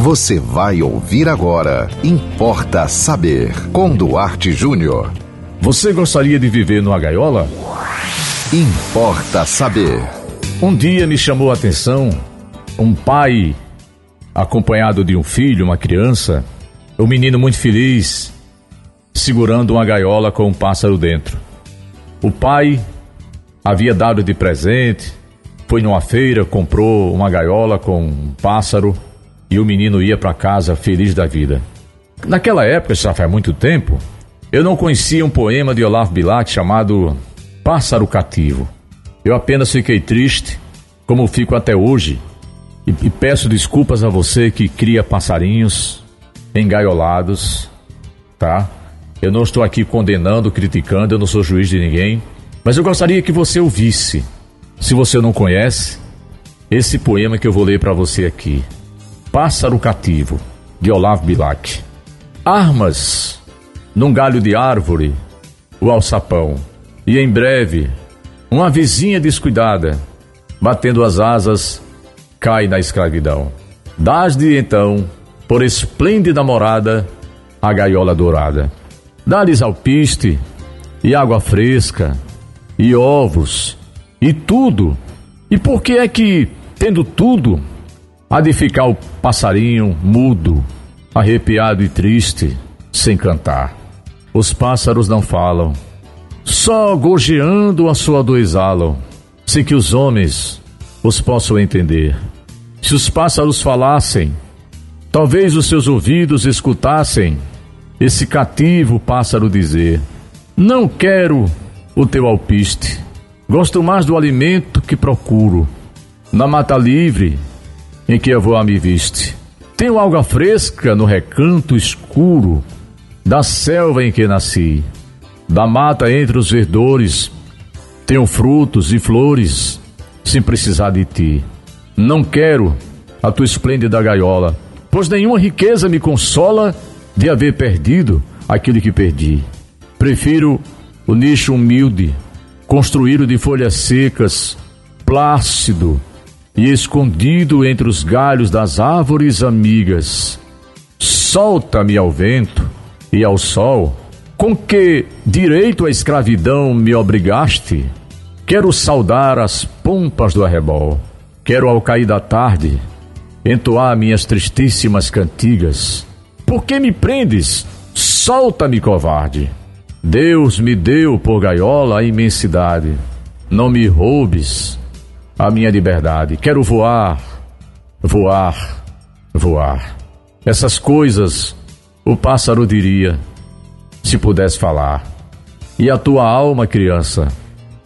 Você vai ouvir agora. Importa saber. Com Duarte Júnior. Você gostaria de viver numa gaiola? Importa saber. Um dia me chamou a atenção um pai acompanhado de um filho, uma criança, um menino muito feliz, segurando uma gaiola com um pássaro dentro. O pai havia dado de presente, foi numa feira, comprou uma gaiola com um pássaro e o menino ia para casa feliz da vida. Naquela época, já faz muito tempo, eu não conhecia um poema de Olavo Bilac chamado Pássaro Cativo. Eu apenas fiquei triste, como fico até hoje, e, e peço desculpas a você que cria passarinhos engaiolados, tá? Eu não estou aqui condenando, criticando, eu não sou juiz de ninguém, mas eu gostaria que você ouvisse, se você não conhece, esse poema que eu vou ler para você aqui. Pássaro Cativo, de Olavo Bilac. Armas num galho de árvore o alçapão, e em breve uma vizinha descuidada, batendo as asas, cai na escravidão. Dás-lhe então, por esplêndida morada, a gaiola dourada. Dá-lhes alpiste e água fresca e ovos e tudo. E por que é que, tendo tudo, há de ficar o passarinho mudo, arrepiado e triste, sem cantar? Os pássaros não falam, só gorjeando a sua dor exalam, sem que os homens os possam entender. Se os pássaros falassem, talvez os seus ouvidos escutassem esse cativo pássaro dizer: Não quero o teu alpiste, gosto mais do alimento que procuro, na mata livre em que a voar me viste. Tenho alga fresca no recanto escuro da selva em que nasci, da mata entre os verdores. Tenho frutos e flores sem precisar de ti. Não quero a tua esplêndida gaiola, pois nenhuma riqueza me consola de haver perdido aquilo que perdi. Prefiro o nicho humilde, construído de folhas secas, plácido e escondido entre os galhos das árvores amigas. Solta-me ao vento e ao sol, com que direito à escravidão me obrigaste. Quero saudar as pompas do arrebol. Quero ao cair da tarde entoar minhas tristíssimas cantigas. Por que me prendes? Solta-me, covarde. Deus me deu por gaiola a imensidade. Não me roubes a minha liberdade. Quero voar, voar, voar. Essas coisas o pássaro diria, se pudesse falar. E a tua alma, criança,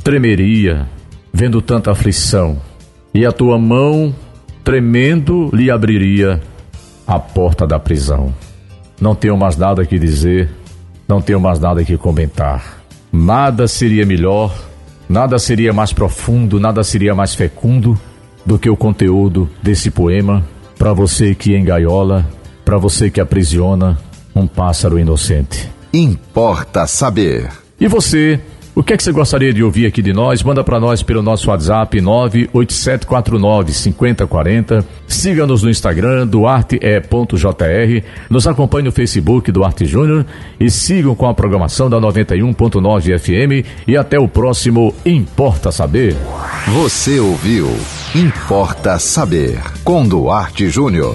tremeria, vendo tanta aflição e a tua mão, tremendo, lhe abriria a porta da prisão. Não tenho mais nada que dizer, não tenho mais nada que comentar. Nada seria melhor, nada seria mais profundo, nada seria mais fecundo do que o conteúdo desse poema para você que engaiola, para você que aprisiona um pássaro inocente. Importa saber. E você o que é que você gostaria de ouvir aqui de nós? Manda para nós pelo nosso WhatsApp 98749 5040. Siga-nos no Instagram, duarte.jr. Nos acompanhe no Facebook Duarte Júnior e sigam com a programação da 91.9 FM. E até o próximo Importa Saber. Você ouviu Importa Saber com Duarte Júnior.